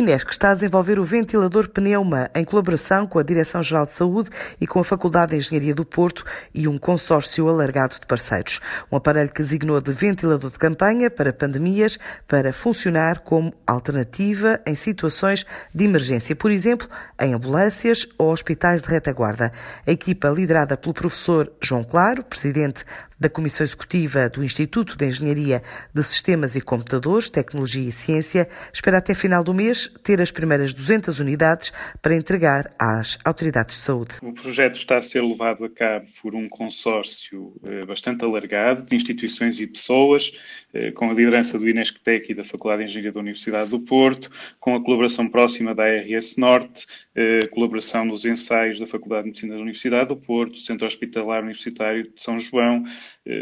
Inesc está a desenvolver o ventilador Pneuma em colaboração com a Direção-Geral de Saúde e com a Faculdade de Engenharia do Porto e um consórcio alargado de parceiros. Um aparelho que designou de ventilador de campanha para pandemias para funcionar como alternativa em situações de emergência, por exemplo, em ambulâncias ou hospitais de retaguarda. A equipa liderada pelo professor João Claro, presidente da Comissão Executiva do Instituto de Engenharia de Sistemas e Computadores, Tecnologia e Ciência, espera até final do mês ter as primeiras 200 unidades para entregar às autoridades de saúde. O projeto está a ser levado a cabo por um consórcio eh, bastante alargado de instituições e pessoas, eh, com a liderança do Inesctec e da Faculdade de Engenharia da Universidade do Porto, com a colaboração próxima da ARS Norte, eh, colaboração nos ensaios da Faculdade de Medicina da Universidade do Porto, Centro Hospitalar Universitário de São João,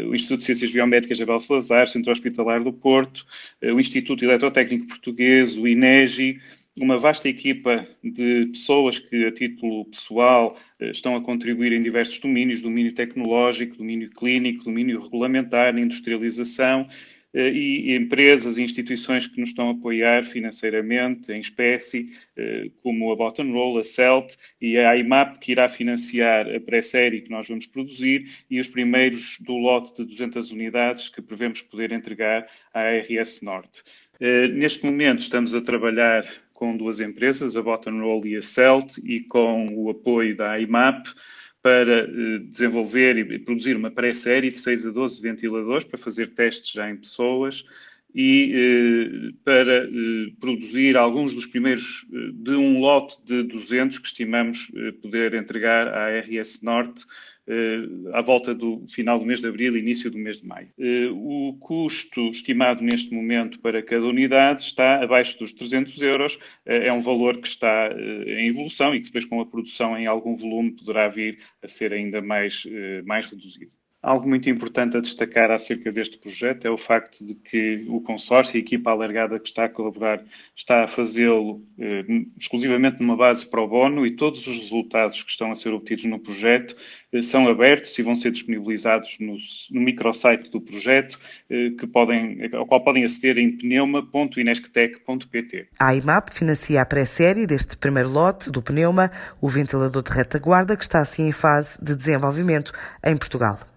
o Instituto de Ciências Biomédicas Abel Salazar, Centro Hospitalar do Porto, eh, o Instituto Eletrotécnico Português, o INEGI, uma vasta equipa de pessoas que, a título pessoal, eh, estão a contribuir em diversos domínios, domínio tecnológico, domínio clínico, domínio regulamentar, industrialização, eh, e empresas e instituições que nos estão a apoiar financeiramente, em espécie, eh, como a Bottom Roll, a CELT e a IMAP, que irá financiar a pré-série que nós vamos produzir e os primeiros do lote de 200 unidades que prevemos poder entregar à ARS Norte. Eh, neste momento estamos a trabalhar com duas empresas, a Bottom Roll e a CELT, e com o apoio da IMAP, para eh, desenvolver e produzir uma pré-série de 6 a 12 ventiladores para fazer testes já em pessoas e eh, para eh, produzir alguns dos primeiros de um lote de 200 que estimamos poder entregar à RS Norte à volta do final do mês de abril e início do mês de maio. Eh, o custo estimado neste momento para cada unidade está abaixo dos 300 euros. Eh, é um valor que está em evolução e que depois com a produção em algum volume poderá vir a ser ainda mais, mais reduzido. Algo muito importante a destacar acerca deste projeto é o facto de que o consórcio, a equipa alargada que está a colaborar, está a fazê-lo eh, exclusivamente numa base pro bono e todos os resultados que estão a ser obtidos no projeto eh, são abertos e vão ser disponibilizados no, no microsite do projeto, eh, que podem, ao qual podem aceder em pneuma.inesctec.pt. A IMAP financia a pré-série deste primeiro lote do pneuma, o ventilador de retaguarda, que está assim em fase de desenvolvimento em Portugal.